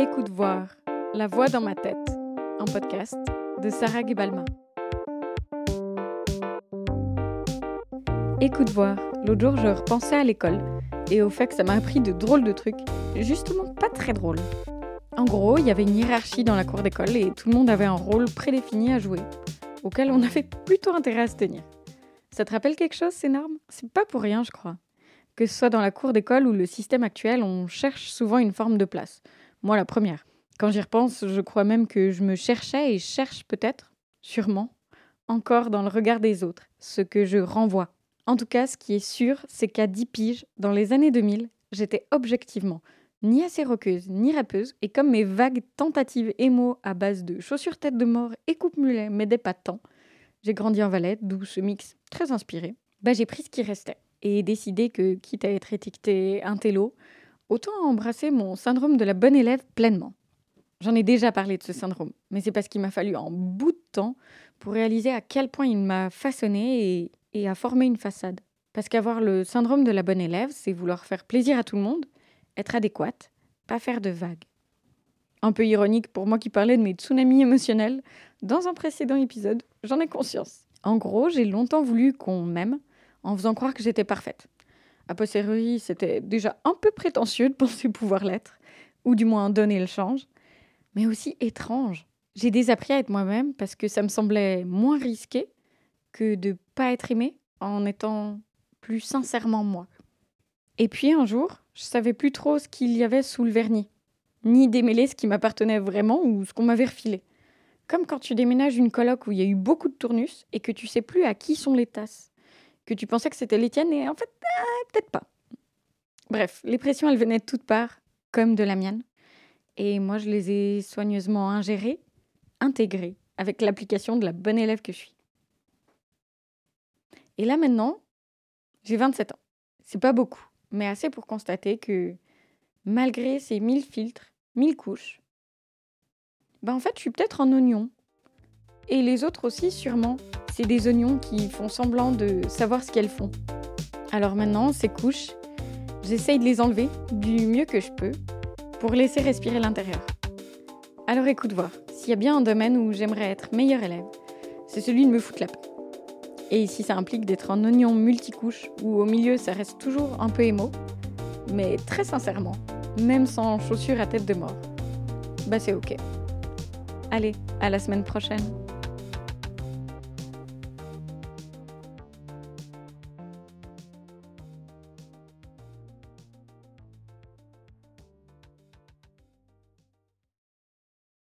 Écoute voir, La voix dans ma tête, un podcast de Sarah Gebalma. Écoute voir, l'autre jour je repensais à l'école et au fait que ça m'a appris de drôles de trucs, justement pas très drôles. En gros, il y avait une hiérarchie dans la cour d'école et tout le monde avait un rôle prédéfini à jouer, auquel on avait plutôt intérêt à se tenir. Ça te rappelle quelque chose, ces normes? C'est pas pour rien, je crois. Que ce soit dans la cour d'école ou le système actuel, on cherche souvent une forme de place. Moi, la première. Quand j'y repense, je crois même que je me cherchais et cherche peut-être, sûrement, encore dans le regard des autres, ce que je renvoie. En tout cas, ce qui est sûr, c'est qu'à 10 piges, dans les années 2000, j'étais objectivement ni assez roqueuse, ni rappeuse, et comme mes vagues tentatives émo à base de chaussures tête de mort et coupe-mulet m'aidaient pas tant, j'ai grandi en Valette, d'où ce mix très inspiré, bah j'ai pris ce qui restait et décidé que, quitte à être étiqueté intello, autant embrasser mon syndrome de la bonne élève pleinement. J'en ai déjà parlé de ce syndrome, mais c'est parce qu'il m'a fallu un bout de temps pour réaliser à quel point il m'a façonné et, et a formé une façade. Parce qu'avoir le syndrome de la bonne élève, c'est vouloir faire plaisir à tout le monde, être adéquate, pas faire de vagues. Un peu ironique pour moi qui parlais de mes tsunamis émotionnels dans un précédent épisode, j'en ai conscience. En gros, j'ai longtemps voulu qu'on m'aime en faisant croire que j'étais parfaite. A posteriori, c'était déjà un peu prétentieux de penser pouvoir l'être, ou du moins donner le change, mais aussi étrange. J'ai désappris à être moi-même parce que ça me semblait moins risqué que de pas être aimée en étant plus sincèrement moi. Et puis un jour, je savais plus trop ce qu'il y avait sous le vernis, ni démêler ce qui m'appartenait vraiment ou ce qu'on m'avait refilé. Comme quand tu déménages une coloc où il y a eu beaucoup de tournus et que tu sais plus à qui sont les tasses que tu pensais que c'était les tiennes et en fait, ah, peut-être pas. Bref, les pressions, elles venaient de toutes parts, comme de la mienne. Et moi, je les ai soigneusement ingérées, intégrées, avec l'application de la bonne élève que je suis. Et là maintenant, j'ai 27 ans. C'est pas beaucoup, mais assez pour constater que malgré ces mille filtres, mille couches, ben en fait, je suis peut-être un oignon. Et les autres aussi, sûrement c'est des oignons qui font semblant de savoir ce qu'elles font. Alors maintenant, ces couches, j'essaye de les enlever du mieux que je peux pour laisser respirer l'intérieur. Alors écoute voir, s'il y a bien un domaine où j'aimerais être meilleur élève, c'est celui de me foutre la paix. Et si ça implique d'être un oignon multicouche où au milieu ça reste toujours un peu émo, mais très sincèrement, même sans chaussures à tête de mort, bah c'est ok. Allez, à la semaine prochaine.